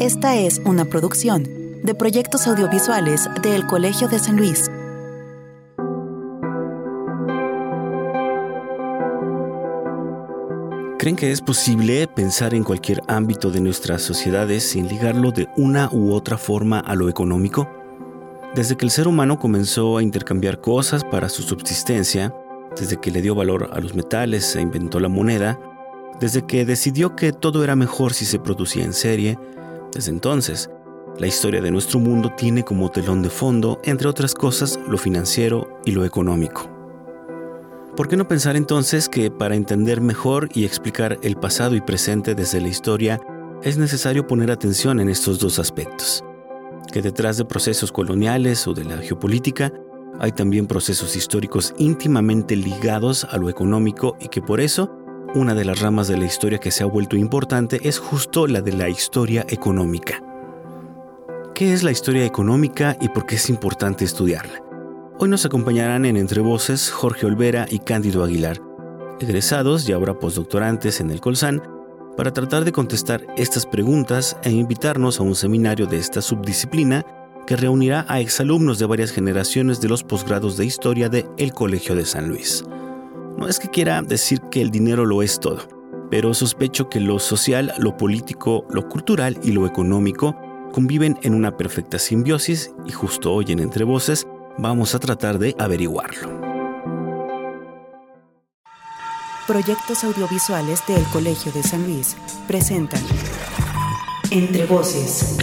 Esta es una producción de proyectos audiovisuales del Colegio de San Luis. ¿Creen que es posible pensar en cualquier ámbito de nuestras sociedades sin ligarlo de una u otra forma a lo económico? Desde que el ser humano comenzó a intercambiar cosas para su subsistencia, desde que le dio valor a los metales e inventó la moneda, desde que decidió que todo era mejor si se producía en serie, desde entonces, la historia de nuestro mundo tiene como telón de fondo, entre otras cosas, lo financiero y lo económico. ¿Por qué no pensar entonces que para entender mejor y explicar el pasado y presente desde la historia, es necesario poner atención en estos dos aspectos? Que detrás de procesos coloniales o de la geopolítica, hay también procesos históricos íntimamente ligados a lo económico y que por eso una de las ramas de la historia que se ha vuelto importante es justo la de la historia económica. ¿Qué es la historia económica y por qué es importante estudiarla? Hoy nos acompañarán en Entre Voces Jorge Olvera y Cándido Aguilar, egresados y ahora postdoctorantes en el Colsan, para tratar de contestar estas preguntas e invitarnos a un seminario de esta subdisciplina que reunirá a exalumnos de varias generaciones de los posgrados de historia de El Colegio de San Luis. No es que quiera decir que el dinero lo es todo, pero sospecho que lo social, lo político, lo cultural y lo económico conviven en una perfecta simbiosis y justo hoy en Entre Voces vamos a tratar de averiguarlo. Proyectos audiovisuales del Colegio de San Luis presentan Entre Voces,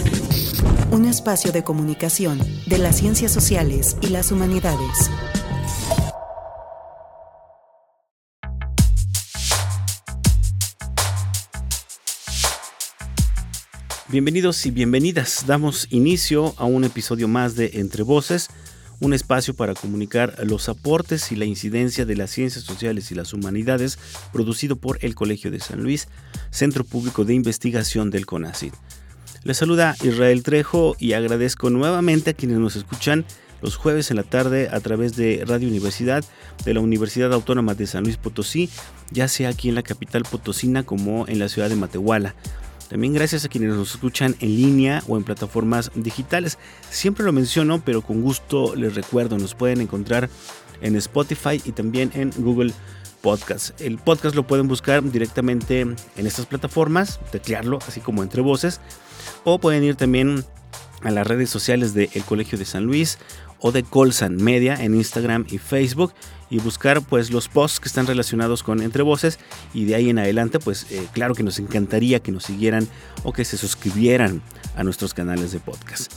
un espacio de comunicación de las ciencias sociales y las humanidades. Bienvenidos y bienvenidas. Damos inicio a un episodio más de Entre Voces, un espacio para comunicar los aportes y la incidencia de las ciencias sociales y las humanidades producido por el Colegio de San Luis, Centro Público de Investigación del CONACYT. Les saluda Israel Trejo y agradezco nuevamente a quienes nos escuchan los jueves en la tarde a través de Radio Universidad de la Universidad Autónoma de San Luis Potosí, ya sea aquí en la capital potosina como en la ciudad de Matehuala. También gracias a quienes nos escuchan en línea o en plataformas digitales. Siempre lo menciono, pero con gusto les recuerdo, nos pueden encontrar en Spotify y también en Google Podcast. El podcast lo pueden buscar directamente en estas plataformas, teclearlo así como entre voces, o pueden ir también a las redes sociales del Colegio de San Luis o de Colsan Media en Instagram y Facebook y buscar pues los posts que están relacionados con Entre Voces y de ahí en adelante pues eh, claro que nos encantaría que nos siguieran o que se suscribieran a nuestros canales de podcast.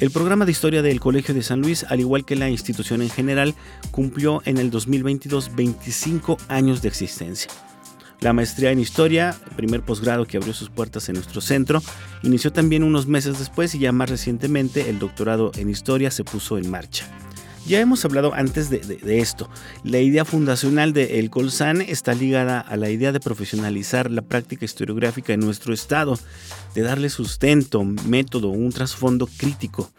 El programa de historia del Colegio de San Luis, al igual que la institución en general, cumplió en el 2022 25 años de existencia. La maestría en historia, primer posgrado que abrió sus puertas en nuestro centro, inició también unos meses después y ya más recientemente el doctorado en historia se puso en marcha. Ya hemos hablado antes de, esto. La idea fundacional de El Colsan está ligada a la idea de profesionalizar la práctica historiográfica en nuestro estado, de darle sustento, método, un trasfondo crítico.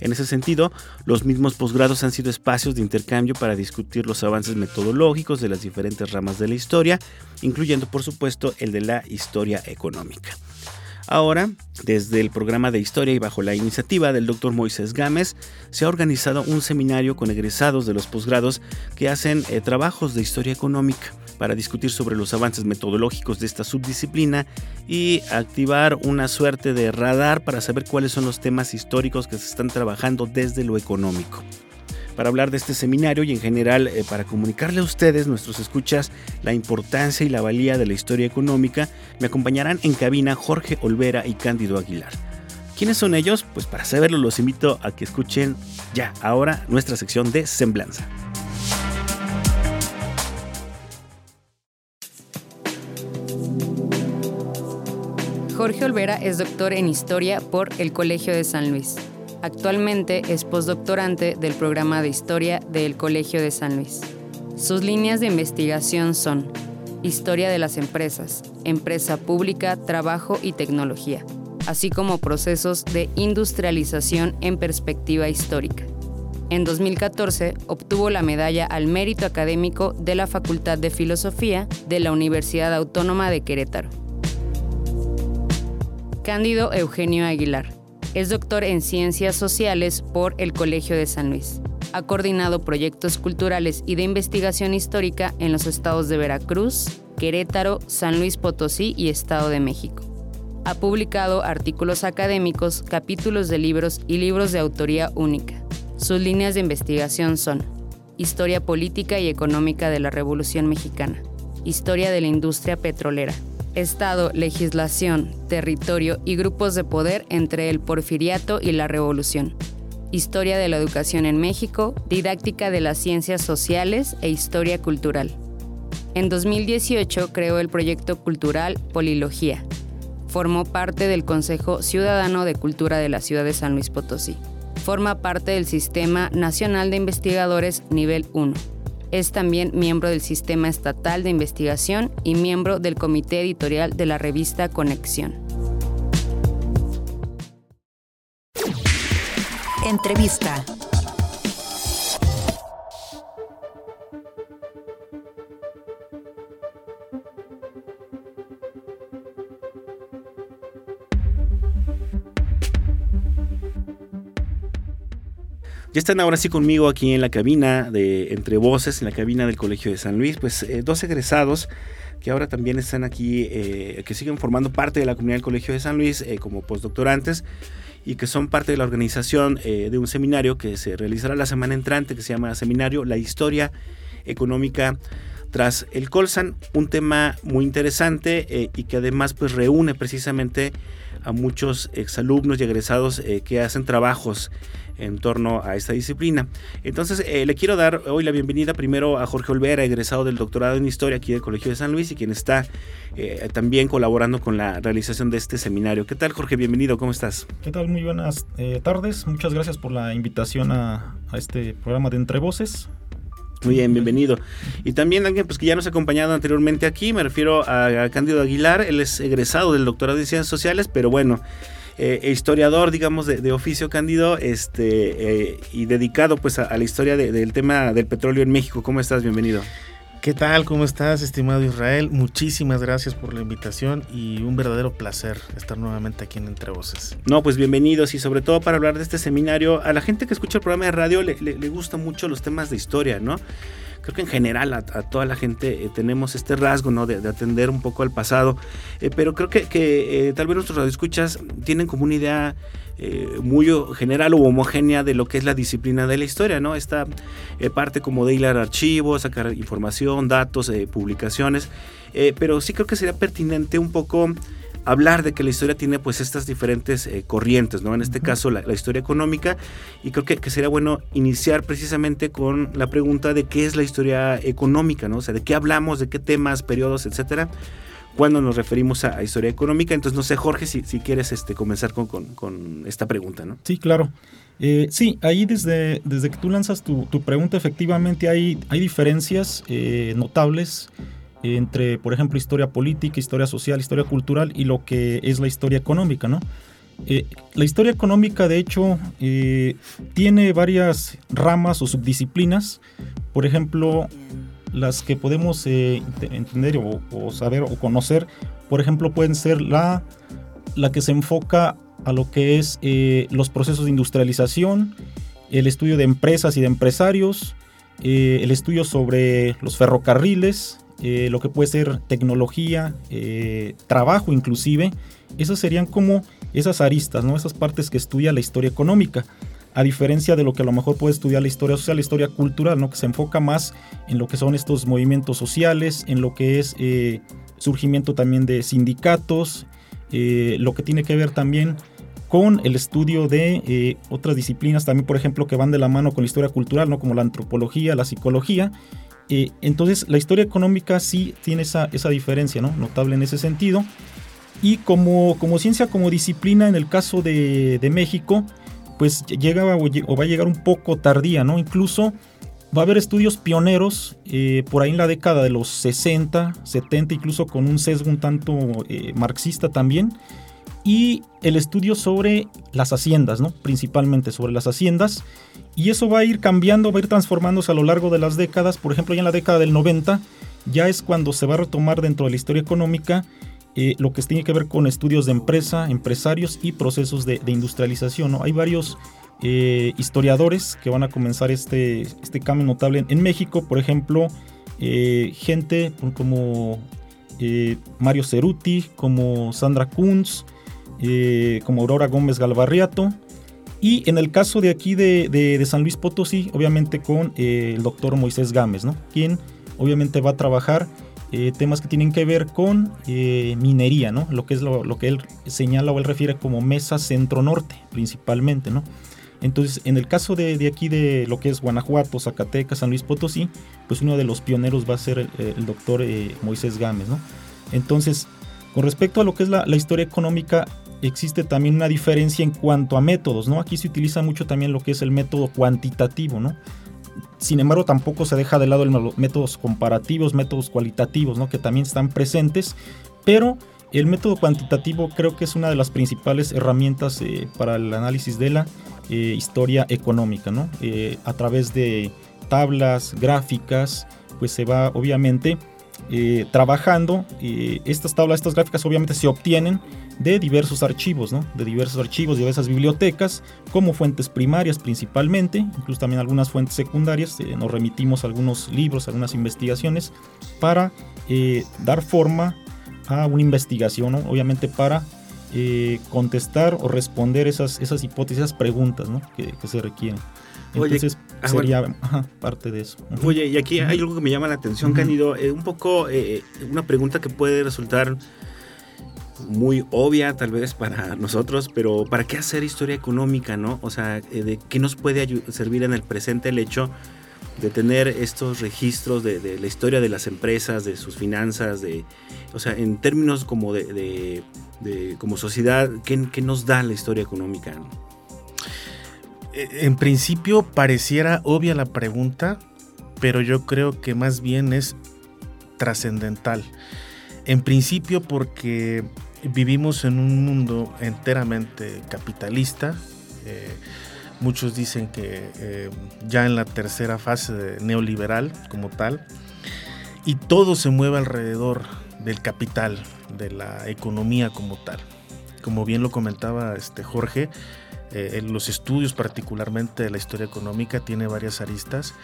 En ese sentido, los mismos posgrados han sido espacios de intercambio para discutir los avances metodológicos de las diferentes ramas de la historia, incluyendo por supuesto el de la historia económica. Ahora, desde el programa de historia y bajo la iniciativa del Dr. Moisés Gámez, se ha organizado un seminario con egresados de los posgrados que hacen eh, trabajos de historia económica para discutir sobre los avances metodológicos de esta subdisciplina y activar una suerte de radar para saber cuáles son los temas históricos que se están trabajando desde lo económico para hablar de este seminario y en general eh, para comunicarle a ustedes, nuestros escuchas, la importancia y la valía de la historia económica, me acompañarán en cabina Jorge Olvera y Cándido Aguilar. ¿Quiénes son ellos? Pues para saberlo los invito a que escuchen ya ahora nuestra sección de Semblanza. Jorge Olvera es doctor en Historia por el Colegio de San Luis. Actualmente es postdoctorante del programa de Historia del Colegio de San Luis. Sus líneas de investigación son Historia de las empresas, Empresa pública, Trabajo y Tecnología, así como procesos de industrialización en perspectiva histórica. En 2014 obtuvo la medalla al mérito académico de la Facultad de Filosofía de la Universidad Autónoma de Querétaro. Cándido Eugenio Aguilar. Es doctor en Ciencias Sociales por el Colegio de San Luis. Ha coordinado proyectos culturales y de investigación histórica en los estados de Veracruz, Querétaro, San Luis Potosí y Estado de México. Ha publicado artículos académicos, capítulos de libros y libros de autoría única. Sus líneas de investigación son Historia política y económica de la Revolución Mexicana, Historia de la industria petrolera, Estado, legislación, territorio y grupos de poder entre el porfiriato y la revolución. Historia de la educación en México, didáctica de las ciencias sociales e historia cultural. En 2018 creó el proyecto cultural Polilogía. Formó parte del Consejo Ciudadano de Cultura de la ciudad de San Luis Potosí. Forma parte del Sistema Nacional de Investigadores Nivel 1 es también miembro del Sistema Estatal de Investigación y miembro del Comité Editorial de la revista Conexión. Entrevista. Ya están ahora sí conmigo aquí en la cabina de Entre Voces, en la cabina del Colegio de San Luis, pues eh, dos egresados que ahora también están aquí, eh, que siguen formando parte de la comunidad del Colegio de San Luis eh, como postdoctorantes y que son parte de la organización de un seminario que se realizará la semana entrante, que se llama Seminario La Historia Económica tras el Colsan, un tema muy interesante y que además pues reúne precisamente a muchos exalumnos y egresados que hacen trabajos en torno a esta disciplina. Entonces, eh, le quiero dar hoy la bienvenida primero a Jorge Olvera, egresado del doctorado en Historia aquí del Colegio de San Luis y quien está eh, también colaborando con la realización de este seminario. ¿Qué tal, Jorge? Bienvenido, ¿cómo estás? ¿Qué tal? Muy buenas eh, tardes. Muchas gracias por la invitación a, a este programa de Entre Voces. Muy bien, bienvenido. Y también alguien pues, que ya nos ha acompañado anteriormente aquí, me refiero a, a Cándido Aguilar, él es egresado del doctorado en Ciencias Sociales, pero bueno, eh, historiador, digamos, de, oficio Cándido, este, eh, y dedicado pues a, la historia del tema del petróleo en México. ¿Cómo estás? Bienvenido. ¿Qué tal? ¿Cómo estás, estimado Israel? Muchísimas gracias por la invitación y un verdadero placer estar nuevamente aquí en Entre Voces. No, pues bienvenidos y sobre todo para hablar de este seminario. A la gente que escucha el programa de radio le, le, gustan mucho los temas de historia, ¿no? creo que en general a, toda la gente eh, tenemos este rasgo ¿no? de, atender un poco al pasado, eh, pero creo que, eh, tal vez nuestros radioescuchas tienen como una idea muy general o homogénea de lo que es la disciplina de la historia, ¿no? Esta parte como de hilar archivos, sacar información, datos, publicaciones, pero sí creo que sería pertinente un poco hablar de que la historia tiene pues estas diferentes eh, corrientes, ¿no? En este caso la, historia económica y creo que, sería bueno iniciar precisamente con la pregunta de qué es la historia económica, ¿no? O sea, de qué hablamos, de qué temas, periodos, etcétera, cuando nos referimos a, historia económica. Entonces, no sé, Jorge, si, si quieres este, comenzar con, con, esta pregunta, ¿no? Sí, claro. Eh, sí, ahí desde, desde que tú lanzas tu, tu pregunta, efectivamente hay, hay diferencias eh, notables entre, por ejemplo, historia política, historia social, historia cultural y lo que es la historia económica, ¿no? Eh, la historia económica, de hecho, tiene varias ramas o subdisciplinas. Por ejemplo, las que podemos eh, entender o, saber o conocer, por ejemplo, pueden ser la, la que se enfoca a lo que es los procesos de industrialización, el estudio de empresas y de empresarios, el estudio sobre los ferrocarriles, eh, lo que puede ser tecnología, eh, trabajo inclusive, esas serían como esas aristas, ¿no? esas partes que estudia la historia económica, a diferencia de lo que a lo mejor puede estudiar la historia social, la historia cultural, ¿no? que se enfoca más en lo que son estos movimientos sociales, en lo que es eh, surgimiento también de sindicatos, lo que tiene que ver también con el estudio de otras disciplinas también, por ejemplo, que van de la mano con la historia cultural, ¿no? como la antropología, la psicología, eh, entonces, la historia económica sí tiene esa, diferencia, ¿no? Notable en ese sentido. Y como, como ciencia, como disciplina, en el caso de, México, pues llega o, va a llegar un poco tardía, ¿no? Incluso va a haber estudios pioneros eh, por ahí en la década de los 60, 70, incluso con un sesgo un tanto eh, marxista también. Y el estudio sobre las haciendas, ¿no? Principalmente sobre las haciendas. Y eso va a ir cambiando, va a ir transformándose a lo largo de las décadas. Por ejemplo, ya en la década del 90 ya es cuando se va a retomar dentro de la historia económica eh, lo que tiene que ver con estudios de empresa, empresarios y procesos de, industrialización. ¿no? Hay varios eh, historiadores que van a comenzar este, este cambio notable en, México, por ejemplo, eh, gente como Mario Ceruti, como Sandra Kunz, como Aurora Gómez Galvarriato, y en el caso de aquí de, San Luis Potosí, obviamente con el doctor Moisés Gámez, ¿no? quien obviamente va a trabajar eh, temas que tienen que ver con eh, minería, ¿no? Lo que es lo, que él señala o él refiere como mesa centro-norte, principalmente, ¿no? Entonces, en el caso de, aquí de lo que es Guanajuato, Zacatecas, San Luis Potosí, pues uno de los pioneros va a ser el, doctor eh, Moisés Gámez, ¿no? Entonces, con respecto a lo que es la, la, historia económica, existe también una diferencia en cuanto a métodos, ¿no? Aquí se utiliza mucho también lo que es el método cuantitativo, ¿no? Sin embargo, tampoco se deja de lado los métodos comparativos, métodos cualitativos, ¿no? que también están presentes, pero el método cuantitativo creo que es una de las principales herramientas eh, para el análisis de la eh, historia económica. ¿no? Eh, a través de tablas, gráficas, pues se va obviamente trabajando. estas tablas, estas gráficas obviamente se obtienen de diversos archivos, de diversos archivos, de diversas bibliotecas, como fuentes primarias principalmente, incluso también algunas fuentes secundarias. Eh, nos remitimos algunos libros, algunas investigaciones, para eh, dar forma a una investigación, obviamente para eh, contestar o responder esas hipótesis, esas preguntas que, se requieren. Entonces ah, sería parte de eso. Oye, y aquí hay algo que me llama la atención, Candido, un poco una pregunta que puede resultar muy obvia tal vez para nosotros, pero ¿para qué hacer historia económica, no? O sea, eh, ¿de qué nos puede servir en el presente el hecho de tener estos registros de, la historia de las empresas, de sus finanzas, de, o sea, en términos como de, como sociedad, ¿qué, nos da la historia económica? Eh, en principio pareciera obvia la pregunta, pero yo creo que más bien es trascendental. En principio porque vivimos en un mundo enteramente capitalista. Eh, muchos dicen que eh, ya en la tercera fase neoliberal como tal. Y todo se mueve alrededor del capital, de la economía como tal. Como bien lo comentaba este Jorge, eh, en los estudios particularmente de la historia económica tiene varias aristas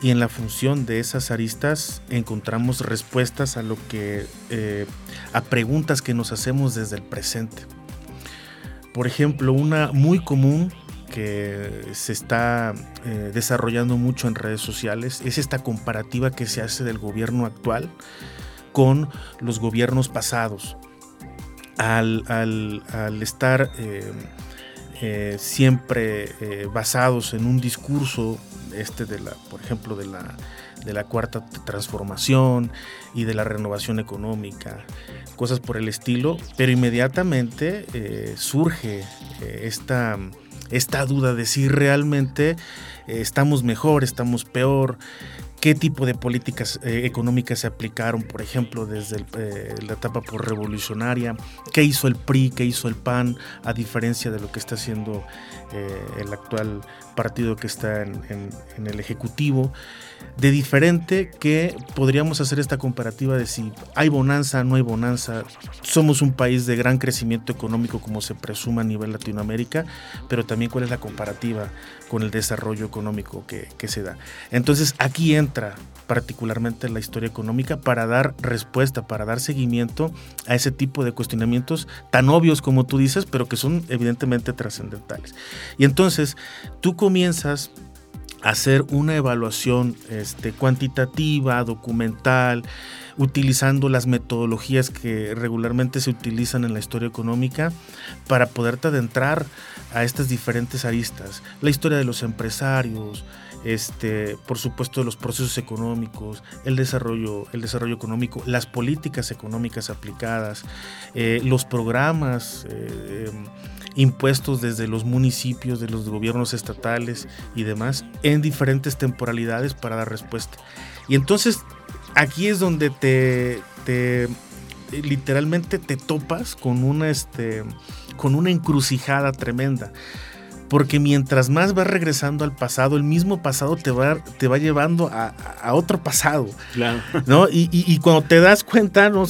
y en la función de esas aristas encontramos respuestas a lo que eh, a preguntas que nos hacemos desde el presente. Por ejemplo, una muy común que se está eh, desarrollando mucho en redes sociales es esta comparativa que se hace del gobierno actual con los gobiernos pasados. Al, estar eh, siempre basados en un discurso este de la, por ejemplo, de la, de la cuarta transformación y de la renovación económica, cosas por el estilo, pero inmediatamente eh, surge eh, esta, esta duda de si realmente eh, estamos mejor, estamos peor, qué tipo de políticas económicas se aplicaron, por ejemplo, desde la etapa por revolucionaria, qué hizo el PRI, qué hizo el PAN, a diferencia de lo que está haciendo el actual partido que está en, el Ejecutivo, de diferente que podríamos hacer esta comparativa de si hay bonanza, no hay bonanza. Somos un país de gran crecimiento económico como se presuma a nivel Latinoamérica, pero también cuál es la comparativa con el desarrollo económico que, que se da. Entonces aquí entra particularmente la historia económica para dar respuesta, para dar seguimiento a ese tipo de cuestionamientos tan obvios como tú dices, pero que son evidentemente trascendentales. Y entonces tú comienzas hacer una evaluación este, cuantitativa, documental, utilizando las metodologías que regularmente se utilizan en la historia económica para poderte adentrar a estas diferentes aristas. La historia de los empresarios, este, por supuesto los procesos económicos, el desarrollo, el desarrollo económico, las políticas económicas aplicadas, eh, los programas eh, em, impuestos desde los municipios, de los gobiernos estatales y demás, en diferentes temporalidades para dar respuesta. Y entonces aquí es donde te, te literalmente te topas con una, este, con una encrucijada tremenda porque mientras más vas regresando al pasado, el mismo pasado te va, te va llevando a, otro pasado. Claro. ¿no? Y, cuando te das cuenta, no,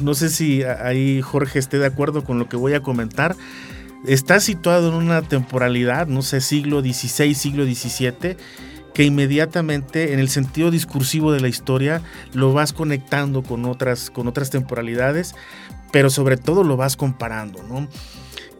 no sé si ahí Jorge esté de acuerdo con lo que voy a comentar, está situado en una temporalidad, no sé, siglo XVI, siglo XVII, que inmediatamente en el sentido discursivo de la historia lo vas conectando con otras, con otras temporalidades, pero sobre todo lo vas comparando, ¿no?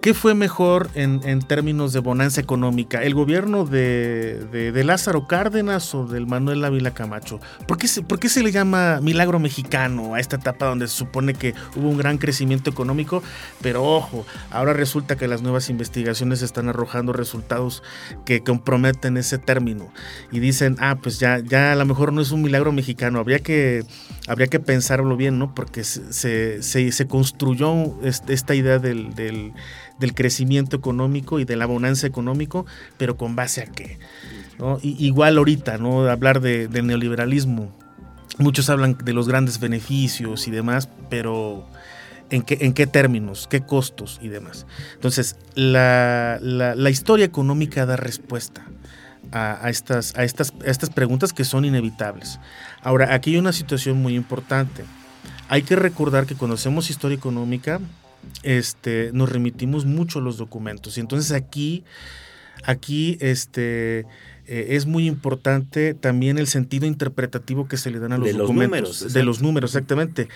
¿Qué fue mejor en, términos de bonanza económica? ¿El gobierno de, Lázaro Cárdenas o del Manuel Ávila Camacho? ¿Por qué, se, ¿Por qué se le llama milagro mexicano a esta etapa donde se supone que hubo un gran crecimiento económico? Pero ojo, ahora resulta que las nuevas investigaciones están arrojando resultados que comprometen ese término y dicen, ah, pues ya, ya a lo mejor no es un milagro mexicano, habría que, habría que pensarlo bien, ¿no? Porque se, se, construyó esta idea del crecimiento económico y de la bonanza económico, pero con base a qué. igual ahorita, ¿no? Hablar de, del neoliberalismo. Muchos hablan de los grandes beneficios y demás, pero ¿en qué, en qué términos, qué costos y demás? Entonces, la, la, historia económica da respuesta a, estas, a, estas, a estas preguntas que son inevitables. Ahora, aquí hay una situación muy importante. Hay que recordar que cuando hacemos historia económica, este, nos remitimos mucho a los documentos. Y entonces aquí, aquí este, eh, es muy importante también el sentido interpretativo que se le dan a los documentos. de los números, exactamente.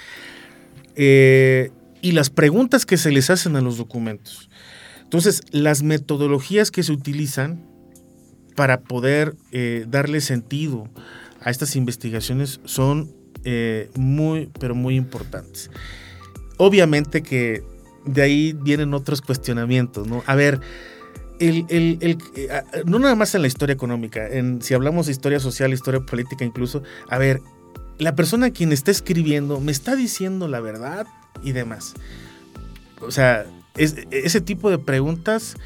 Eh, y las preguntas que se les hacen a los documentos. Entonces, las metodologías que se utilizan para poder eh, darle sentido a estas investigaciones son muy, pero muy importantes. Obviamente que de ahí vienen otros cuestionamientos, ¿no? A ver, el, el, no nada más en la historia económica, en, si hablamos de historia social, historia política incluso, a ver, la persona a quien está escribiendo me está diciendo la verdad y demás. O sea, ese tipo de preguntas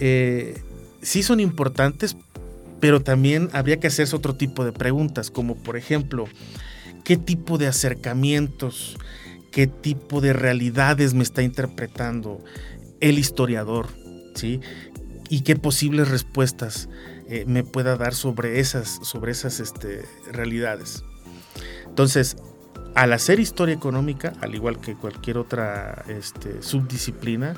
eh, sí son importantes, pero también habría que hacerse otro tipo de preguntas, como por ejemplo, ¿qué tipo de acercamientos qué tipo de realidades me está interpretando el historiador, ¿sí? Y qué posibles respuestas eh, me pueda dar sobre esas, sobre esas este, realidades. Entonces, al hacer historia económica, al igual que cualquier otra este, subdisciplina,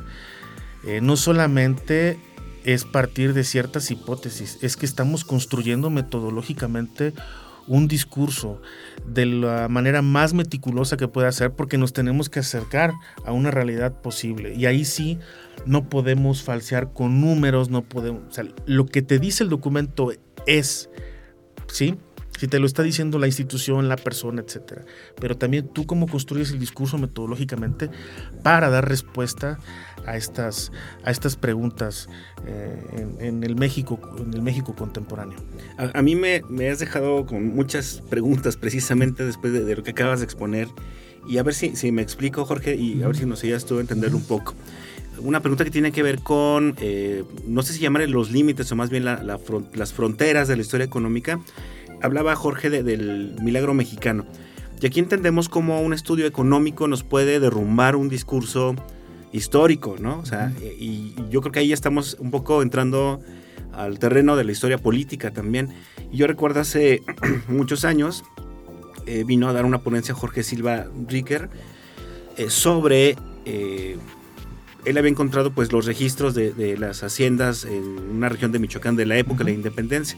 eh, no solamente es partir de ciertas hipótesis, es que estamos construyendo metodológicamente un discurso de la manera más meticulosa que pueda ser porque nos tenemos que acercar a una realidad posible. Y ahí sí no podemos falsear con números, no podemos... lo que te dice el documento es, ¿sí? si te lo está diciendo la institución, la persona, etcétera. Pero también tú cómo construyes el discurso metodológicamente para dar respuesta a estas, a estas preguntas eh, en, el México, en el México contemporáneo. A, mí me, has dejado con muchas preguntas precisamente después de, lo que acabas de exponer. Y a ver si, si me explico, Jorge, y a ver si nos ayudas tú a entender un poco una pregunta que tiene que ver con, eh, no sé si llamar los límites o más bien las fronteras de la historia económica hablaba Jorge del milagro mexicano. Y aquí entendemos cómo un estudio económico nos puede derrumbar un discurso histórico, ¿no? O sea, y, yo creo que ahí estamos un poco entrando al terreno de la historia política también. Y yo recuerdo hace muchos años, eh, vino a dar una ponencia Jorge Silva Ricker eh, sobre... Eh, él había encontrado pues los registros de, de, las haciendas en una región de Michoacán de la época de la independencia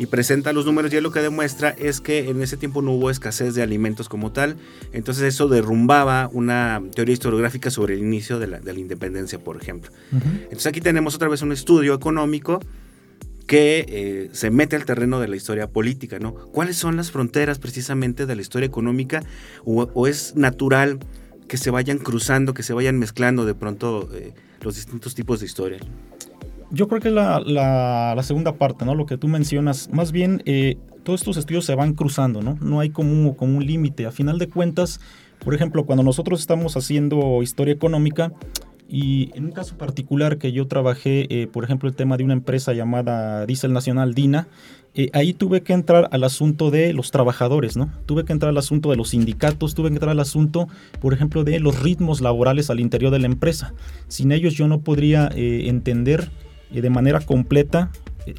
y presenta los números y lo que demuestra es que en ese tiempo no hubo escasez de alimentos como tal, entonces eso derrumbaba una teoría historiográfica sobre el inicio de la, independencia, por ejemplo. Entonces aquí tenemos otra vez un estudio económico que eh, se mete al terreno de la historia política, ¿no? ¿Cuáles son las fronteras precisamente de la historia económica o, es natural que se vayan cruzando, que se vayan mezclando de pronto eh, los distintos tipos de historia? Yo creo que la, segunda parte, ¿no? Lo que tú mencionas, más bien eh, todos estos estudios se van cruzando, ¿no? No hay como, como un límite. A final de cuentas, por ejemplo, cuando nosotros estamos haciendo historia económica, y en un caso particular que yo trabajé, eh, por ejemplo, el tema de una empresa llamada Diesel Nacional Dina, eh, ahí tuve que entrar al asunto de los trabajadores, ¿no? Tuve que entrar al asunto de los sindicatos, tuve que entrar al asunto, por ejemplo, de los ritmos laborales al interior de la empresa. Sin ellos yo no podría entender de manera completa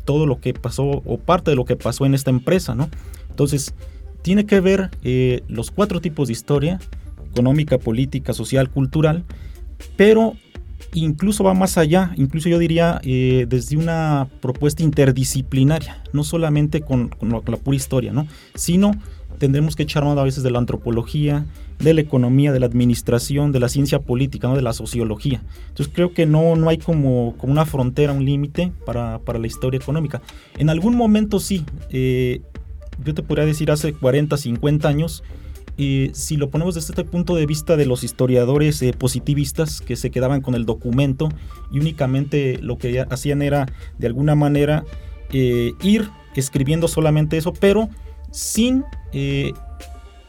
todo lo que pasó o parte de lo que pasó en esta empresa, ¿no? Entonces, tiene que ver los cuatro tipos de historia, económica, política, social, cultural, pero incluso va más allá, incluso yo diría eh, desde una propuesta interdisciplinaria, no solamente con, la, pura historia, ¿no? sino tendremos que echar mano a veces de la antropología, de la economía, de la administración, de la ciencia política, ¿no? de la sociología. Entonces creo que no, no hay como, como una frontera, un límite para, la historia económica. En algún momento sí, eh, yo te podría decir hace 40, 50 años, si lo ponemos desde este punto de vista de los historiadores eh, positivistas que se quedaban con el documento y únicamente lo que hacían era de alguna manera eh, ir escribiendo solamente eso, pero sin eh,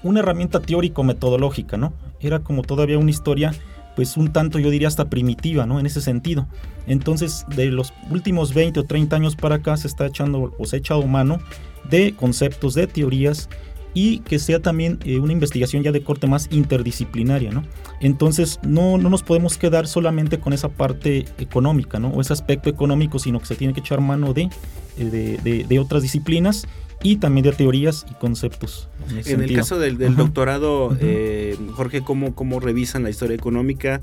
una herramienta teórico-metodológica, ¿no? Era como todavía una historia pues un tanto yo diría hasta primitiva, ¿no? En ese sentido. Entonces, de los últimos 20 o 30 años para acá se está echando o se ha echado mano de conceptos, de teorías y que sea también eh, una investigación ya de corte más interdisciplinaria, ¿no? Entonces no, no nos podemos quedar solamente con esa parte económica, ¿no? O ese aspecto económico, sino que se tiene que echar mano de, eh, de, de otras disciplinas y también de teorías y conceptos. En, el caso del, doctorado, eh, Jorge, ¿cómo, ¿cómo revisan la historia económica?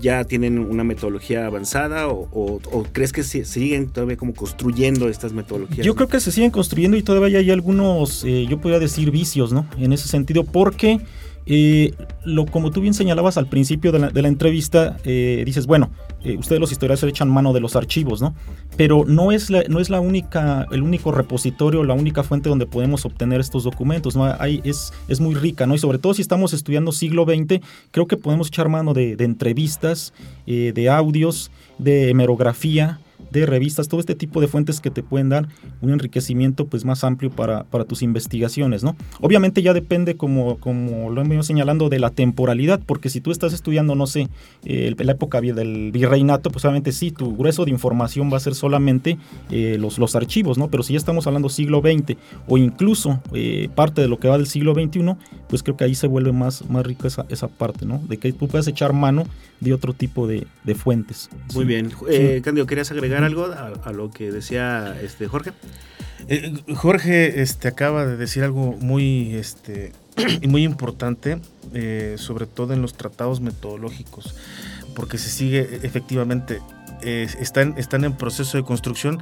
¿Ya tienen una metodología avanzada o, crees que se, siguen todavía como construyendo estas metodologías? Yo creo que se siguen construyendo y todavía hay algunos, eh, yo podría decir, vicios, ¿no? En ese sentido, porque eh, lo, como tú bien señalabas al principio de la, entrevista, dices, bueno, eh, ustedes los historiadores echan mano de los archivos, ¿no? Pero no es, la, no es la única, el único repositorio, la única fuente donde podemos obtener estos documentos, ¿no? Hay, es, es muy rica, ¿no? Y sobre todo si estamos estudiando siglo XX, creo que podemos echar mano de, de entrevistas, de audios, de hemerografía, de revistas, todo este tipo de fuentes que te pueden dar un enriquecimiento pues más amplio para, para tus investigaciones, ¿no? Obviamente ya depende, como, como lo hemos señalando, de la temporalidad, porque si tú estás estudiando, no sé, eh, la época del virreinato, pues obviamente sí, tu grueso de información va a ser solamente eh, los, los archivos, ¿no? Pero si ya estamos hablando siglo XX o incluso eh, parte de lo que va del siglo XXI, pues creo que ahí se vuelve más, más rico esa, esa parte, ¿no? De que tú puedas echar mano de otro tipo de, de fuentes. Muy bien. Eh, Candio, ¿querías agregar algo a, lo que decía este Jorge? Eh, Jorge este, acaba de decir algo muy, este, muy importante, eh, sobre todo en los tratados metodológicos, porque se sigue efectivamente, están, están en proceso de construcción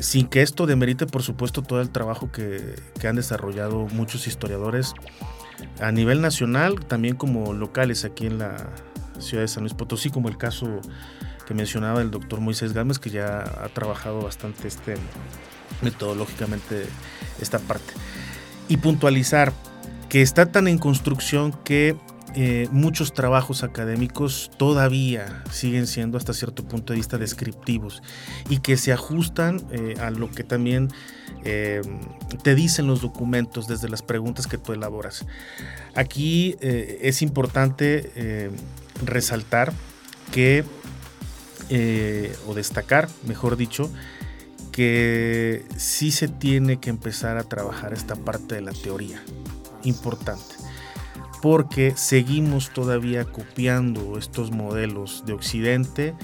sin que esto demerite, por supuesto, todo el trabajo que, que, han desarrollado muchos historiadores a nivel nacional, también como locales aquí en la ciudad de San Luis Potosí, como el caso que mencionaba el doctor Moisés Gámez, que ya ha trabajado bastante este, metodológicamente esta parte. Y puntualizar que está tan en construcción que eh, muchos trabajos académicos todavía siguen siendo hasta cierto punto de vista descriptivos y que se ajustan eh, a lo que también eh, te dicen los documentos desde las preguntas que tú elaboras. Aquí es importante resaltar que, o destacar, mejor dicho, que sí se tiene que empezar a trabajar esta parte de la teoría. Importante porque seguimos todavía copiando estos modelos de Occidente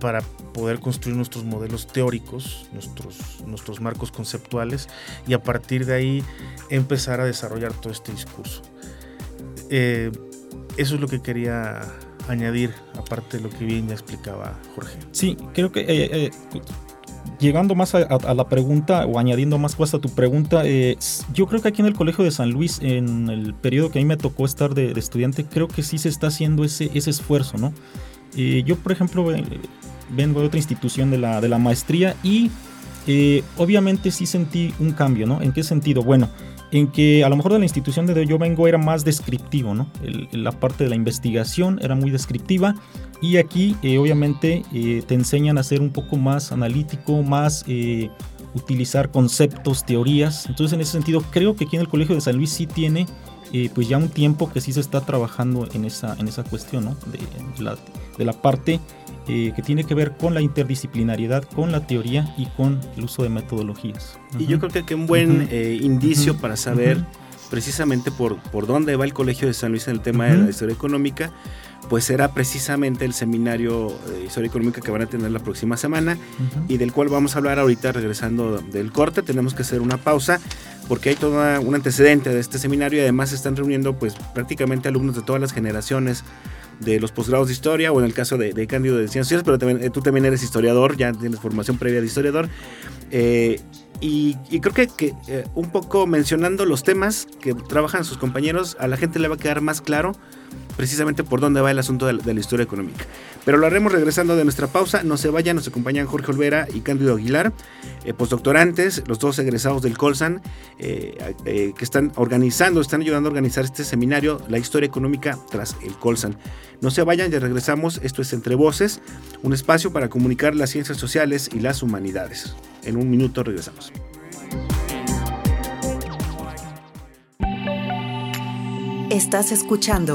para poder construir nuestros modelos teóricos, nuestros, nuestros marcos conceptuales y a partir de ahí empezar a desarrollar todo este discurso. Eh, eso es lo que quería añadir, aparte de lo que bien ya explicaba Jorge. Sí, creo que eh, eh, llegando más a, la pregunta o añadiendo más cosas a tu pregunta, eh, yo creo que aquí en el Colegio de San Luis, en el periodo que a mí me tocó estar de, estudiante, creo que sí se está haciendo ese, ese esfuerzo, ¿no? Eh, yo, por ejemplo, vengo de otra institución de la, de la maestría y eh, obviamente sí sentí un cambio, ¿no? ¿En qué sentido? Bueno, en que a lo mejor de la institución de donde yo vengo era más descriptivo, ¿no? la parte de la investigación era muy descriptiva y aquí eh, obviamente eh, te enseñan a ser un poco más analítico, más eh, utilizar conceptos, teorías. Entonces en ese sentido creo que aquí en el Colegio de San Luis sí tiene pues ya un tiempo que sí se está trabajando en esa, en esa cuestión, ¿no? de, la, de la parte que tiene que ver con la interdisciplinariedad, con la teoría y con el uso de metodologías. Y yo creo que, un buen indicio para saber precisamente por, por dónde va el Colegio de San Luis en el tema de la historia económica, pues será precisamente el seminario de Historia Económica que van a tener la próxima semana y del cual vamos a hablar ahorita regresando del corte. Tenemos que hacer una pausa porque hay todo un antecedente de este seminario y además se están reuniendo pues prácticamente alumnos de todas las generaciones de los posgrados de historia o en el caso de, de Cándido de Ciencias, pero también, eh, tú también eres historiador, ya tienes formación previa de historiador. Eh, y, creo que, eh, un poco mencionando los temas que trabajan sus compañeros, a la gente le va a quedar más claro precisamente por dónde va el asunto de la, historia económica. Pero lo haremos regresando de nuestra pausa. No se vayan, nos acompañan Jorge Olvera y Cándido Aguilar, eh, postdoctorantes, los dos egresados del Colsan, eh, que están organizando, están ayudando a organizar este seminario, La historia económica tras el Colsan. No se vayan, ya regresamos. Esto es Entre Voces, un espacio para comunicar las ciencias sociales y las humanidades. En un minuto regresamos. Estás escuchando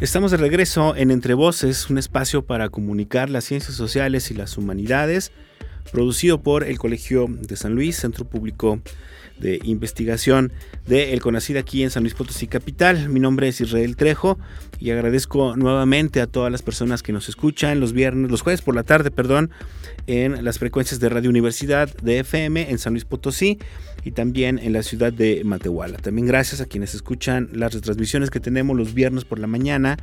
Estamos de regreso en Entre Voces, un espacio para comunicar las ciencias sociales y las humanidades, producido por el Colegio de San Luis, Centro Público de Investigación de El CONACID aquí en San Luis Potosí Capital. Mi nombre es Israel Trejo y agradezco nuevamente a todas las personas que nos escuchan los viernes, los jueves por la tarde, perdón, en las frecuencias de Radio Universidad de FM en San Luis Potosí y también en la ciudad de Matehuala. También gracias a quienes escuchan las retransmisiones que tenemos los viernes por la mañana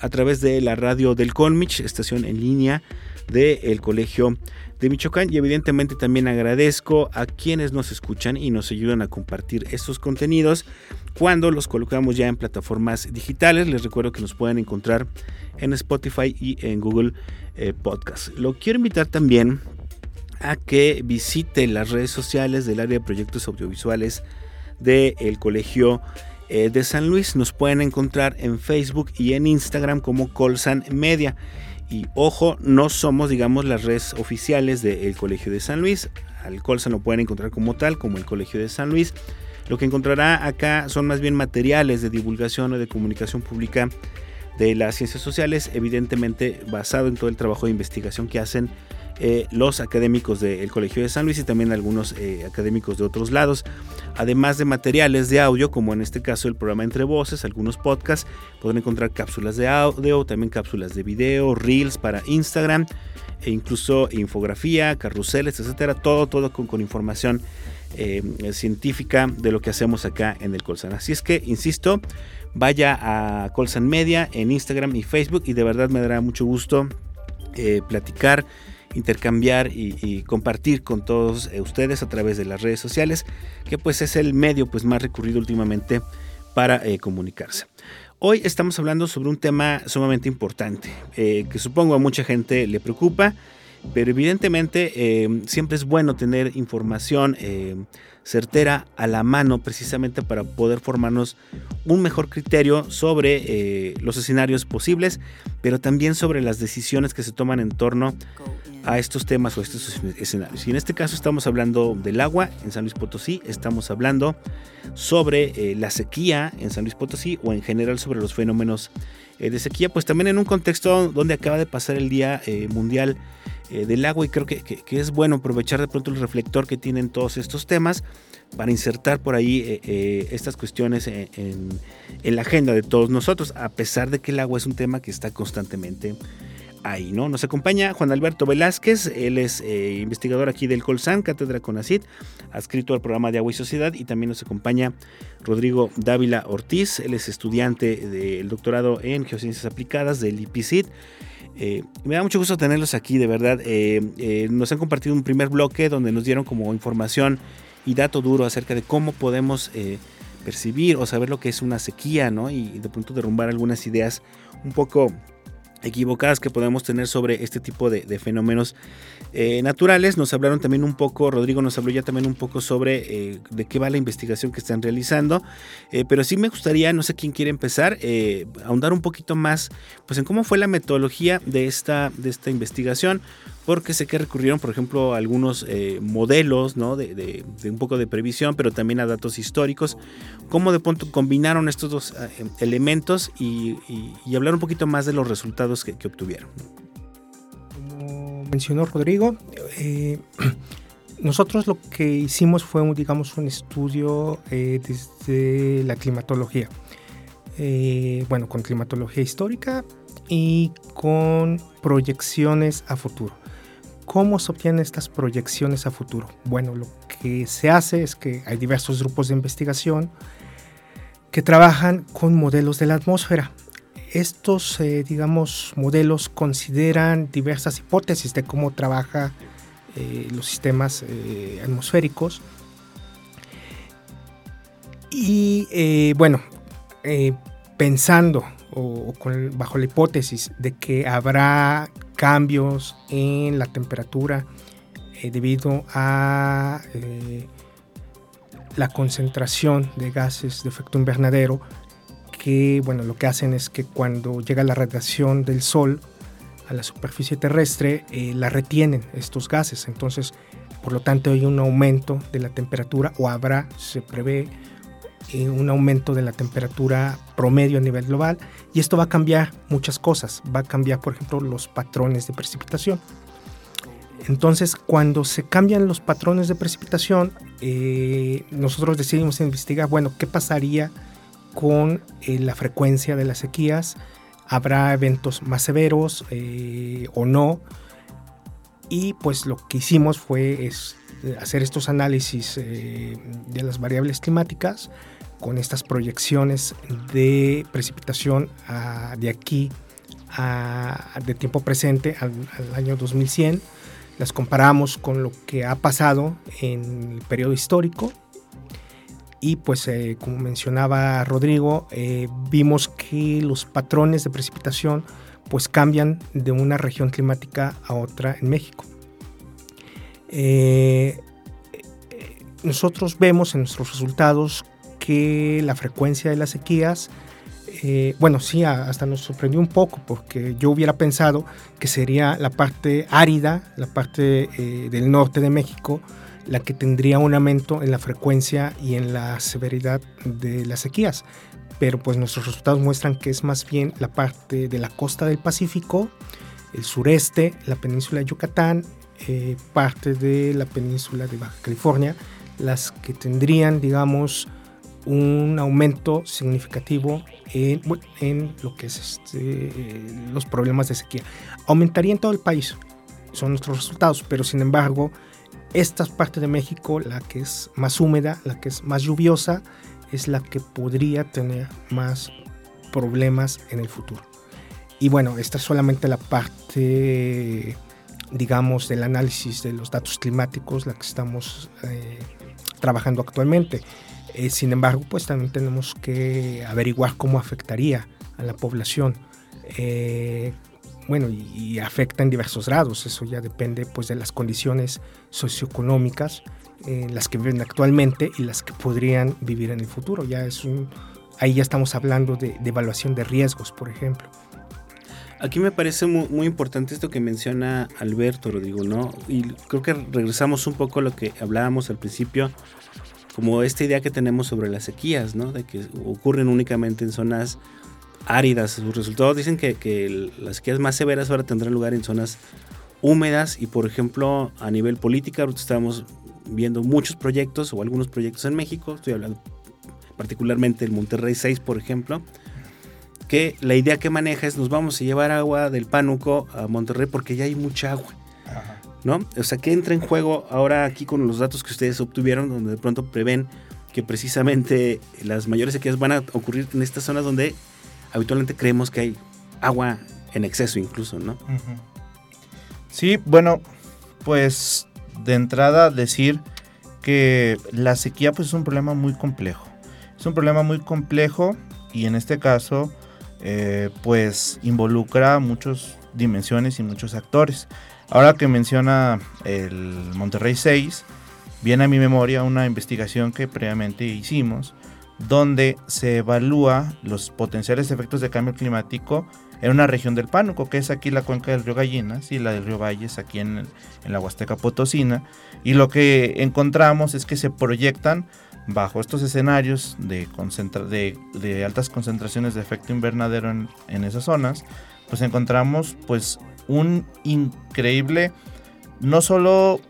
a través de la radio del Colmich, estación en línea del Colegio de Michoacán y evidentemente también agradezco a quienes nos escuchan y nos ayudan a compartir estos contenidos cuando los colocamos ya en plataformas digitales. Les recuerdo que nos pueden encontrar en Spotify y en Google eh, Podcast. Lo quiero invitar también a que visite las redes sociales del área de proyectos audiovisuales del Colegio eh, de San Luis. Nos pueden encontrar en Facebook y en Instagram como Colsan Media. Y ojo, no somos, digamos, las redes oficiales del Colegio de San Luis. Al Colsan lo pueden encontrar como tal, como el Colegio de San Luis. Lo que encontrará acá son más bien materiales de divulgación o de comunicación pública de las ciencias sociales, evidentemente basado en todo el trabajo de investigación que hacen eh, los académicos del Colegio de San Luis y también algunos eh, académicos de otros lados. Además de materiales de audio, como en este caso el programa Entre Voces, algunos podcasts, pueden encontrar cápsulas de audio, también cápsulas de video, reels para Instagram, e incluso infografía, carruseles, etcétera, todo, todo con, con información eh, científica de lo que hacemos acá en el Colsan. Así es que, insisto, vaya a Colsan Media en Instagram y Facebook y de verdad me dará mucho gusto platicar intercambiar y, compartir con todos eh, ustedes a través de las redes sociales, que pues es el medio pues más recurrido últimamente para eh, comunicarse. Hoy estamos hablando sobre un tema sumamente importante, eh, que supongo a mucha gente le preocupa, pero evidentemente siempre es bueno tener información certera a la mano precisamente para poder formarnos un mejor criterio sobre los escenarios posibles, pero también sobre las decisiones que se toman en torno a estos temas o a estos escenarios. Y en este caso estamos hablando del agua en San Luis Potosí, estamos hablando sobre eh, la sequía en San Luis Potosí o en general sobre los fenómenos eh, de sequía, pues también en un contexto donde acaba de pasar el Día eh, Mundial del Agua y creo que, es bueno aprovechar de pronto el reflector que tienen todos estos temas para insertar por ahí estas cuestiones en la agenda de todos nosotros, a pesar de que el agua es un tema que está constantemente ahí, ¿no? Nos acompaña Juan Alberto Velázquez, él es eh, investigador aquí del Colsan, Cátedra CONACIT, adscrito al programa de Agua y Sociedad, y también nos acompaña Rodrigo Dávila Ortiz, él es estudiante del doctorado en Geociencias Aplicadas del IPCIT. Eh, me da mucho gusto tenerlos aquí, de verdad. Eh, nos han compartido un primer bloque donde nos dieron como información y dato duro acerca de cómo podemos percibir o saber lo que es una sequía, ¿no? Y de pronto derrumbar algunas ideas un poco equivocadas que podemos tener sobre este tipo de, fenómenos eh, naturales. Nos hablaron también un poco, Rodrigo nos habló ya también un poco sobre eh, de qué va la investigación que están realizando, eh, pero sí me gustaría, no sé quién quiere empezar, ahondar un poquito más pues en cómo fue la metodología de esta, de esta investigación, porque sé que recurrieron, por ejemplo, a algunos modelos, ¿no? De, un poco de previsión, pero también a datos históricos, cómo de pronto combinaron estos dos elementos y hablar un poquito más de los resultados que, obtuvieron. Como mencionó Rodrigo, eh, nosotros lo que hicimos fue, un, digamos, un estudio eh, desde la climatología. Eh, bueno, con climatología histórica y con proyecciones a futuro. ¿Cómo se obtienen estas proyecciones a futuro? Bueno, lo que se hace es que hay diversos grupos de investigación que trabajan con modelos de la atmósfera estos, eh, digamos, modelos consideran diversas hipótesis de cómo trabaja eh, los sistemas eh, atmosféricos. Y bueno, pensando o, bajo la hipótesis de que habrá cambios en la temperatura debido a la concentración de gases de efecto invernadero, que bueno, lo que hacen es que cuando llega la radiación del Sol a la superficie terrestre, eh, la retienen estos gases. Entonces, por lo tanto, hay un aumento de la temperatura o habrá, se prevé, eh, un aumento de la temperatura promedio a nivel global y esto va a cambiar muchas cosas. Va a cambiar, por ejemplo, los patrones de precipitación. Entonces, cuando se cambian los patrones de precipitación, eh, nosotros decidimos investigar, bueno, ¿qué pasaría con eh, la frecuencia de las sequías. Habrá eventos más severos eh, o no. Y pues lo que hicimos fue eh, hacer estos análisis de las variables climáticas con estas proyecciones de precipitación de aquí a, de tiempo presente al, al año 2100. Las comparamos con lo que ha pasado en el periodo histórico y pues eh, como mencionaba Rodrigo, eh, vimos que los patrones de precipitación pues cambian de una región climática a otra en México. Eh, nosotros vemos en nuestros resultados que la frecuencia de las sequías, bueno, sí, hasta nos sorprendió un poco porque yo hubiera pensado que sería la parte árida, la parte del norte de México, la que tendría un aumento en la frecuencia y en la severidad de las sequías. Pero pues nuestros resultados muestran que es más bien la parte de la costa del Pacífico, el sureste, la península de Yucatán, eh, parte de la península de Baja California, las que tendrían, digamos, un aumento significativo en, lo que es este, los problemas de sequía. Aumentaría en todo el país, son nuestros resultados, pero sin embargo, esta parte de México, la que es más húmeda, la que es más lluviosa, es la que podría tener más problemas en el futuro. Y bueno, esta es solamente la parte, digamos, del análisis de los datos climáticos, la que estamos eh, trabajando actualmente. Eh, sin embargo, pues también tenemos que averiguar cómo afectaría a la población, eh, bueno, y, afecta en diversos grados. Eso ya depende pues de las condiciones socioeconómicas en las que viven actualmente y las que podrían vivir en el futuro. Ya es un, ahí ya estamos hablando de, evaluación de riesgos, por ejemplo. Aquí me parece muy, importante esto que menciona Alberto, Rodrigo, ¿no? Y creo que regresamos un poco a lo que hablábamos al principio, como esta idea que tenemos sobre las sequías, ¿no? De que ocurren únicamente en zonas áridas. Sus resultados dicen que, las sequías más severas ahora tendrán lugar en zonas húmedas y por ejemplo a nivel política estamos viendo muchos proyectos o algunos proyectos en México, estoy hablando particularmente el Monterrey 6 por ejemplo, que la idea que maneja es nos vamos a llevar agua del Pánuco a Monterrey porque ya hay mucha agua. ¿No? O sea, que entra en juego ahora aquí con los datos que ustedes obtuvieron, donde de pronto prevén que precisamente las mayores sequías van a ocurrir en estas zonas donde habitualmente creemos que hay agua en exceso incluso, ¿no? Sí, bueno, pues de entrada decir que la sequía pues es un problema muy complejo. Es un problema muy complejo y en este caso eh, pues involucra muchas dimensiones y muchos actores. Ahora que menciona el Monterrey 6, viene a mi memoria una investigación que previamente hicimos, donde se evalúa los potenciales efectos de cambio climático en una región del Pánuco, que es aquí la cuenca del río Gallinas y la del río Valles, aquí en, la Huasteca Potosina. Y lo que encontramos es que se proyectan bajo estos escenarios de, de, altas concentraciones de efecto invernadero en, en, esas zonas, pues encontramos pues un increíble, no solo,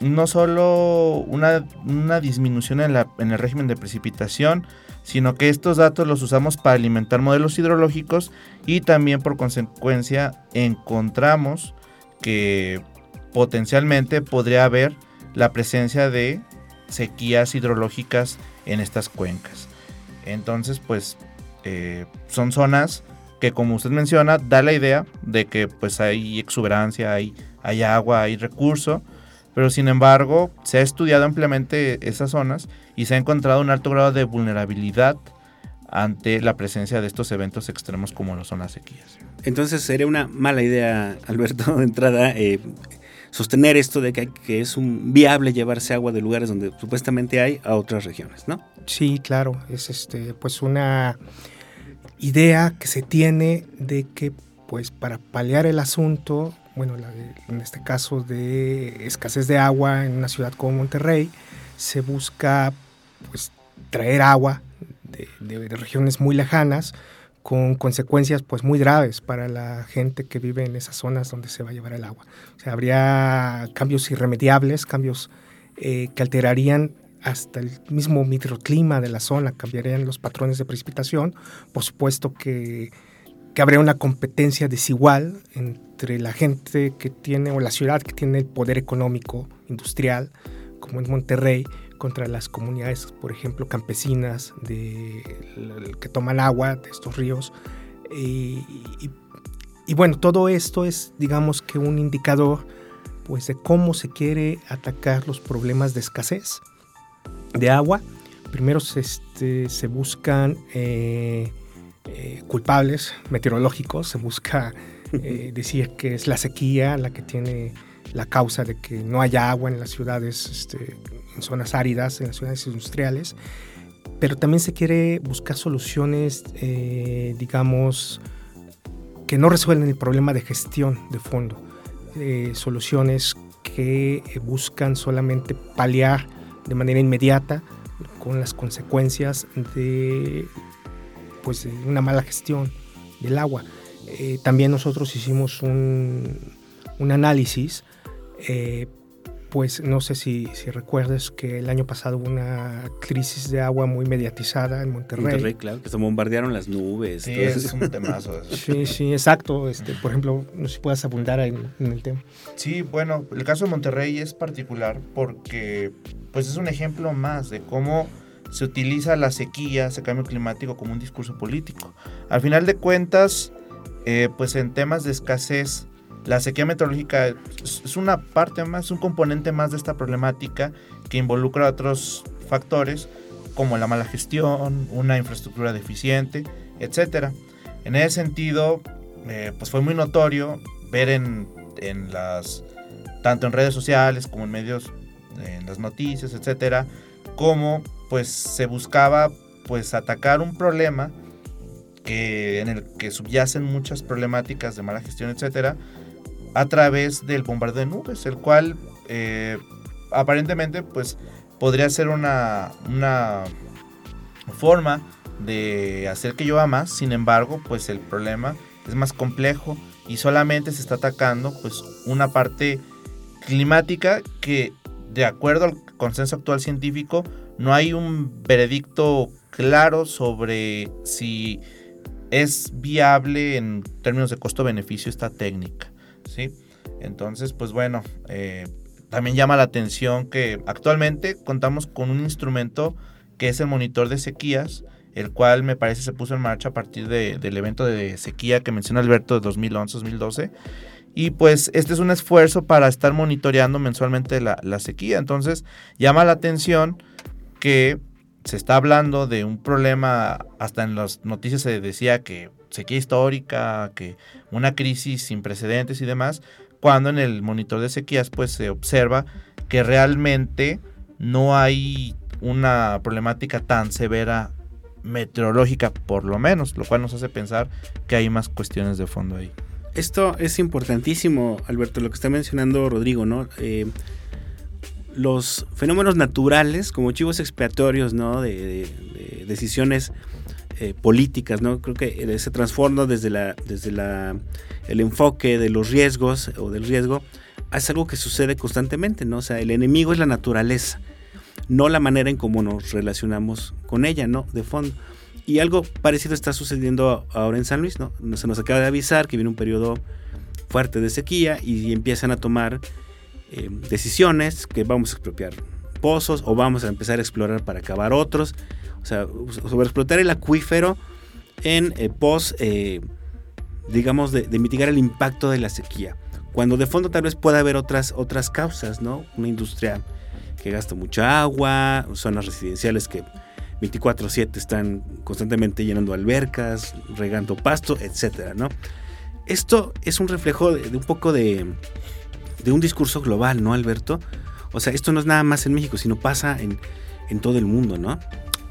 no solo una, una disminución en, la, en el régimen de precipitación, sino que estos datos los usamos para alimentar modelos hidrológicos y también por consecuencia encontramos que potencialmente podría haber la presencia de sequías hidrológicas en estas cuencas. Entonces, pues eh, son zonas que como usted menciona, da la idea de que pues hay exuberancia, hay, hay agua, hay recurso, pero sin embargo se ha estudiado ampliamente esas zonas y se ha encontrado un alto grado de vulnerabilidad ante la presencia de estos eventos extremos como lo son las sequías. Entonces sería una mala idea, Alberto, de entrada, eh, sostener esto de que, que, es un viable llevarse agua de lugares donde supuestamente hay a otras regiones, ¿no? Sí, claro, es este, pues una idea que se tiene de que pues para paliar el asunto, bueno, en este caso de escasez de agua en una ciudad como Monterrey, se busca pues traer agua de, regiones muy lejanas con consecuencias pues muy graves para la gente que vive en esas zonas donde se va a llevar el agua. O sea, habría cambios irremediables, cambios eh, que alterarían hasta el mismo microclima de la zona, cambiarían los patrones de precipitación. Por supuesto que, que habría una competencia desigual entre la gente que tiene, o la ciudad que tiene el poder económico, industrial, como en Monterrey, contra las comunidades, por ejemplo, campesinas de, que toman agua de estos ríos. Y, bueno, todo esto es, digamos que un indicador pues, de cómo se quiere atacar los problemas de escasez de agua. Primero se, este, se buscan eh, eh, culpables meteorológicos, se busca eh, decir que es la sequía la que tiene la causa de que no haya agua en las ciudades, este, en zonas áridas, en las ciudades industriales, pero también se quiere buscar soluciones, digamos, que no resuelven el problema de gestión de fondo, soluciones que buscan solamente paliar de manera inmediata con las consecuencias de, pues, una mala gestión del agua. Eh, también nosotros hicimos un, un análisis eh, pues no sé si, si recuerdas que el año pasado hubo una crisis de agua muy mediatizada en Monterrey. Monterrey, claro, que se bombardearon las nubes. Sí, es un temazo. sí, sí, exacto. Este, por ejemplo, no sé si puedas abundar en, el tema. Sí, bueno, el caso de Monterrey es particular porque pues es un ejemplo más de cómo se utiliza la sequía, ese cambio climático como un discurso político. Al final de cuentas, eh, pues en temas de escasez la sequía meteorológica es una parte más, un componente más de esta problemática que involucra otros factores como la mala gestión, una infraestructura deficiente, etc. En ese sentido, eh, pues fue muy notorio ver en, en, las, tanto en redes sociales como en medios, en las noticias, etcétera, cómo pues se buscaba pues atacar un problema que, en el que subyacen muchas problemáticas de mala gestión, etcétera, a través del bombardeo de nubes, el cual eh, aparentemente pues podría ser una, una forma de hacer que llueva más, sin embargo pues el problema es más complejo y solamente se está atacando pues una parte climática que de acuerdo al consenso actual científico no hay un veredicto claro sobre si es viable en términos de costo-beneficio esta técnica. ¿sí? Entonces, pues bueno, eh, también llama la atención que actualmente contamos con un instrumento que es el monitor de sequías, el cual me parece se puso en marcha a partir del evento de sequía que menciona Alberto de 2011-2012. Y pues este es un esfuerzo para estar monitoreando mensualmente la, sequía. Entonces llama la atención que se está hablando de un problema, hasta en las noticias se decía que sequía histórica, que una crisis sin precedentes y demás, cuando en el monitor de sequías pues se observa que realmente no hay una problemática tan severa meteorológica, por lo menos, lo cual nos hace pensar que hay más cuestiones de fondo ahí. Esto es importantísimo, Alberto, lo que está mencionando Rodrigo, ¿no? Eh, los fenómenos naturales, como chivos expiatorios, ¿no? De, decisiones eh, políticas, ¿no? Creo que se transforma desde la, desde la, el enfoque de los riesgos o del riesgo, es algo que sucede constantemente, ¿no? O sea, el enemigo es la naturaleza no la manera en cómo nos relacionamos con ella, ¿no? De fondo. Y algo parecido está sucediendo ahora en San Luis, ¿no? Se nos acaba de avisar que viene un periodo fuerte de sequía y empiezan a tomar eh, decisiones que vamos a expropiar pozos o vamos a empezar a explorar para acabar otros. O sea, sobre explotar el acuífero en eh, pos, eh, digamos, de, de, mitigar el impacto de la sequía. Cuando de fondo tal vez pueda haber otras, otras causas, ¿no? Una industria que gasta mucha agua, zonas residenciales que 24/7 están constantemente llenando albercas, regando pasto, etcétera, ¿no? Esto es un reflejo de, un poco de, de, un discurso global, ¿no, Alberto? O sea, esto no es nada más en México, sino pasa en, en todo el mundo, ¿no?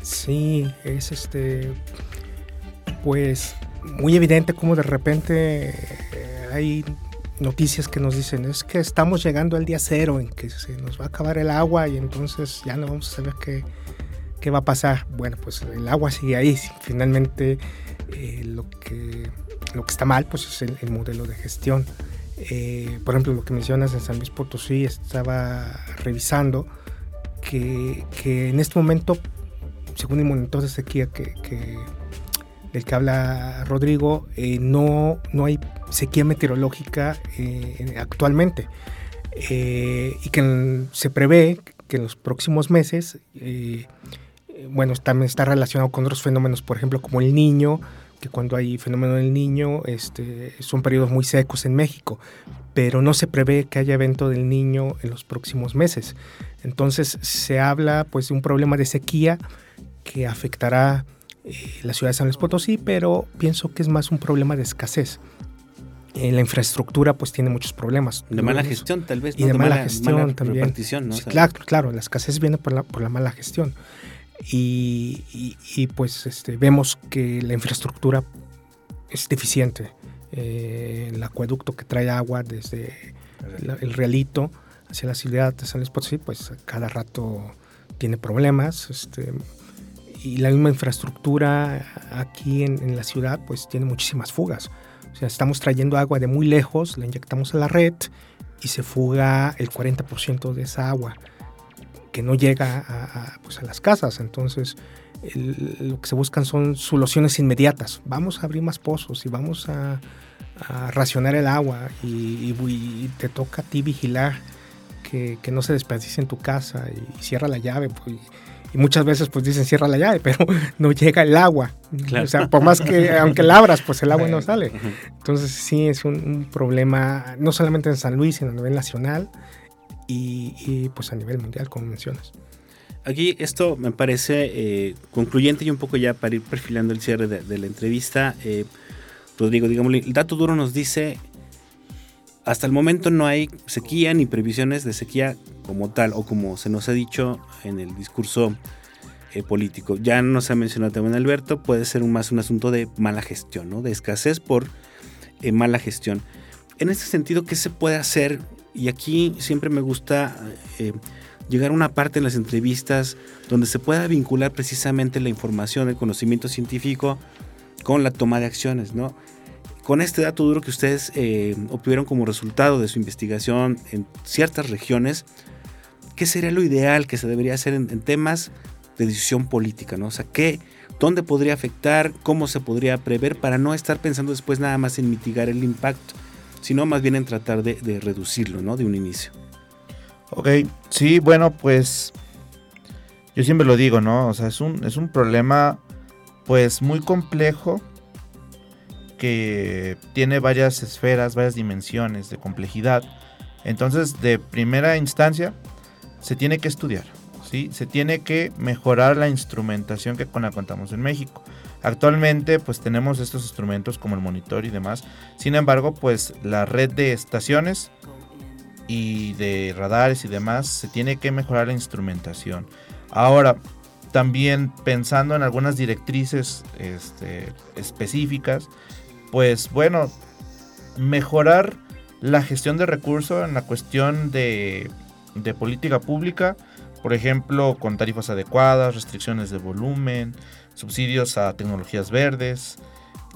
Sí, es este, pues muy evidente como de repente eh, hay noticias que nos dicen es que estamos llegando al día cero en que se nos va a acabar el agua y entonces ya no vamos a saber qué, qué va a pasar. Bueno, pues el agua sigue ahí. Finalmente eh, lo, que, lo que está mal pues es el, modelo de gestión. Eh, por ejemplo, lo que mencionas en San Luis Potosí, estaba revisando que, que en este momento, según el monitor de sequía que, del que habla Rodrigo, eh, no, no hay sequía meteorológica eh, actualmente y que se prevé que en los próximos meses, bueno, también está relacionado con otros fenómenos, por ejemplo, como el niño, que cuando hay fenómeno del niño este, son periodos muy secos en México, pero no se prevé que haya evento del niño en los próximos meses. Entonces se habla pues de un problema de sequía que afectará la ciudad de San Luis Potosí, pero pienso que es más un problema de escasez. Eh, la infraestructura pues tiene muchos problemas. De mala gestión tal vez. Y de, mala, gestión también. claro, claro, la escasez viene por la, por la mala gestión. Y, pues este, vemos que la infraestructura es deficiente. Eh, el acueducto que trae agua desde el, Realito hacia la ciudad de San Luis Potosí, pues cada rato tiene problemas. Este, y la misma infraestructura aquí en, la ciudad pues tiene muchísimas fugas. O sea, estamos trayendo agua de muy lejos, la inyectamos a la red y se fuga el 40% de esa agua que no llega a, pues, las casas. Entonces, lo que se buscan son soluciones inmediatas. Vamos a abrir más pozos y vamos a, racionar el agua y, te toca a ti vigilar que, no se desperdicie en tu casa y, cierra la llave. Pues, y muchas veces pues dicen cierra la llave, pero no llega el agua. O sea, por más que, aunque la abras, pues el agua no sale. Entonces sí es un, problema, no solamente en San Luis, sino a nivel nacional y, pues a nivel mundial, como mencionas. Aquí esto me parece eh, concluyente y un poco ya para ir perfilando el cierre de, la entrevista. Eh, Rodrigo, digamos, el dato duro nos dice hasta el momento no hay sequía ni previsiones de sequía como tal o como se nos ha dicho en el discurso eh, político. Ya nos ha mencionado también Alberto, puede ser más un asunto de mala gestión, ¿no? de escasez por mala gestión. En este sentido, ¿qué se puede hacer? Y aquí siempre me gusta eh, llegar a una parte en las entrevistas donde se pueda vincular precisamente la información, el conocimiento científico con la toma de acciones, ¿no? con este dato duro que ustedes eh, obtuvieron como resultado de su investigación en ciertas regiones, ¿qué sería lo ideal que se debería hacer en, temas de decisión política? ¿no? O sea, ¿qué, ¿dónde podría afectar? ¿Cómo se podría prever para no estar pensando después nada más en mitigar el impacto, sino más bien en tratar de, reducirlo ¿no? de un inicio? Ok, sí, bueno, pues yo siempre lo digo, ¿no? O sea, es un, es un problema pues muy complejo que tiene varias esferas, varias dimensiones de complejidad. Entonces, de primera instancia, se tiene que estudiar, ¿sí? Se tiene que mejorar la instrumentación que con la contamos en México. Actualmente pues tenemos estos instrumentos como el monitor y demás. Sin embargo pues la red de estaciones y de radares y demás se tiene que mejorar la instrumentación. Ahora también pensando en algunas directrices este, específicas pues bueno mejorar la gestión de recursos en la cuestión de, de política pública por ejemplo, con tarifas adecuadas, restricciones de volumen, subsidios a tecnologías verdes,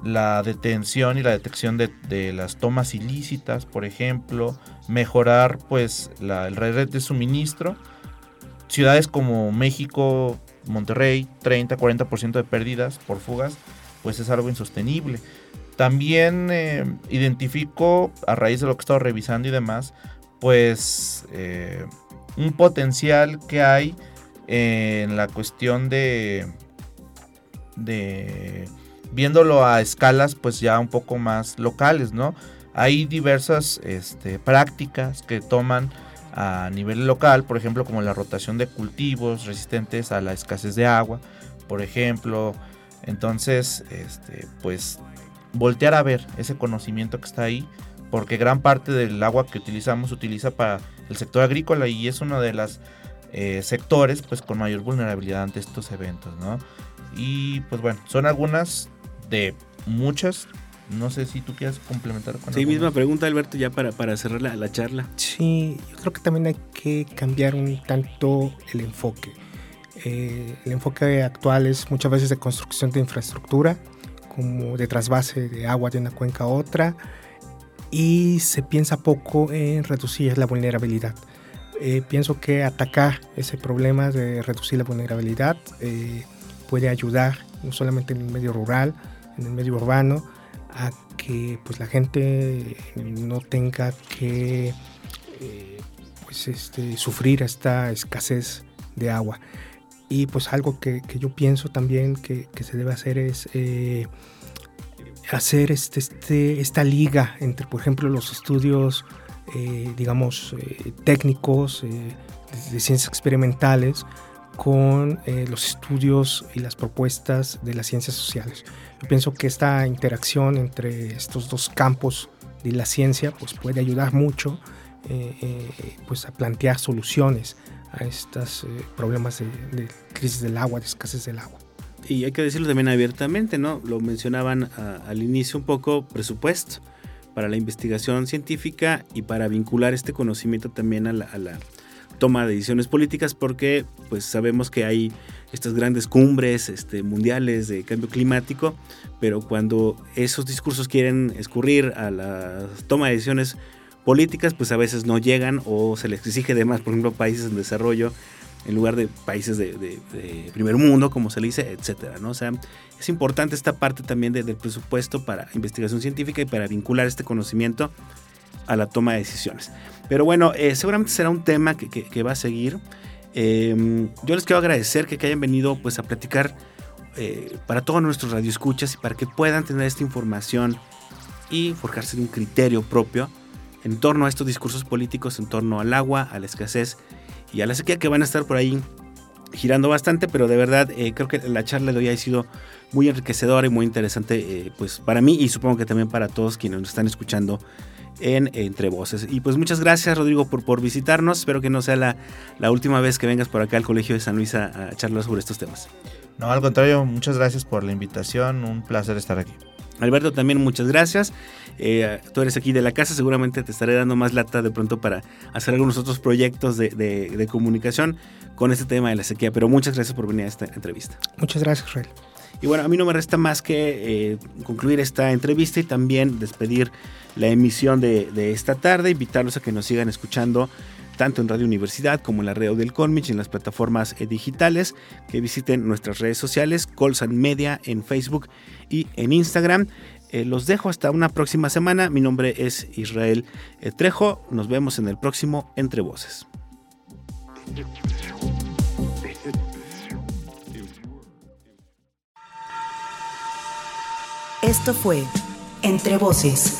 la detención y la detección de, las tomas ilícitas, por ejemplo, mejorar pues la red de suministro. Ciudades como México, Monterrey, 30-40% de pérdidas por fugas, pues es algo insostenible. También eh, identifico, a raíz de lo que he estado revisando y demás, pues eh, un potencial que hay en la cuestión de de viéndolo a escalas pues ya un poco más locales, ¿no? Hay diversas este, prácticas que toman a nivel local, por ejemplo, como la rotación de cultivos resistentes a la escasez de agua, por ejemplo. Entonces, este, pues voltear a ver ese conocimiento que está ahí, porque gran parte del agua que utilizamos se utiliza para el sector agrícola y es uno de los eh, sectores pues con mayor vulnerabilidad ante estos eventos, ¿no? Y pues bueno, son algunas de muchas. No sé si tú quieres complementar con Sí, misma pregunta, Alberto, ya para, para cerrar la, charla. Sí, yo creo que también hay que cambiar un tanto el enfoque. Eh, el enfoque actual es muchas veces de construcción de infraestructura, como de trasvase de agua de una cuenca a otra, y se piensa poco en reducir la vulnerabilidad. Eh, pienso que atacar ese problema de reducir la vulnerabilidad eh, puede ayudar, no solamente en el medio rural, en el medio urbano, a que pues, la gente no tenga que eh, pues, este, sufrir esta escasez de agua. Y pues algo que, yo pienso también que, se debe hacer es eh, hacer este, este, esta liga entre, por ejemplo, los estudios, eh, digamos, técnicos, de ciencias experimentales, con eh, los estudios y las propuestas de las ciencias sociales. Yo pienso que esta interacción entre estos dos campos de la ciencia pues puede ayudar mucho eh, eh, pues a plantear soluciones a estos problemas de, crisis del agua, de escasez del agua. Y hay que decirlo también abiertamente, ¿no? Lo mencionaban al inicio un poco, presupuesto para la investigación científica y para vincular este conocimiento también a la toma de decisiones políticas porque pues sabemos que hay estas grandes cumbres este, mundiales de cambio climático, pero cuando esos discursos quieren escurrir a la toma de decisiones políticas, pues a veces no llegan o se les exige de más, por ejemplo, países en desarrollo en lugar de países de, primer mundo, como se le dice, etcétera, ¿no? O sea, es importante esta parte también del presupuesto para investigación científica y para vincular este conocimiento a la toma de decisiones. Pero bueno, eh, seguramente será un tema que, va a seguir. Em, yo les quiero agradecer que, hayan venido pues, a platicar eh, para todos nuestros radioescuchas y para que puedan tener esta información y forjarse un criterio propio en torno a estos discursos políticos, en torno al agua, a la escasez y a la sequía que van a estar por ahí girando bastante, pero de verdad eh, creo que la charla de hoy ha sido muy enriquecedora y muy interesante pues para mí y supongo que también para todos quienes nos están escuchando en Entre Voces. Y pues muchas gracias Rodrigo por, por visitarnos. Espero que no sea la, la última vez que vengas por acá al Colegio de San Luis a, charlar sobre estos temas. No, al contrario, muchas gracias por la invitación. Un placer estar aquí. Alberto, también muchas gracias. Eh, tú eres aquí de la casa, seguramente te estaré dando más lata de pronto para hacer algunos otros proyectos de, de, comunicación con este tema de la sequía. Pero muchas gracias por venir a esta entrevista. Muchas gracias, Israel. Y bueno, a mí no me resta más que eh, concluir esta entrevista y también despedir la emisión de, esta tarde, invitarlos a que nos sigan escuchando tanto en Radio Universidad como en la red del Colmich, en las plataformas eh, digitales, que visiten nuestras redes sociales, Colsan Media en Facebook y en Instagram. Eh, los dejo hasta una próxima semana. Mi nombre es Israel Trejo. Nos vemos en el próximo Entre Voces. Esto fue Entre Voces,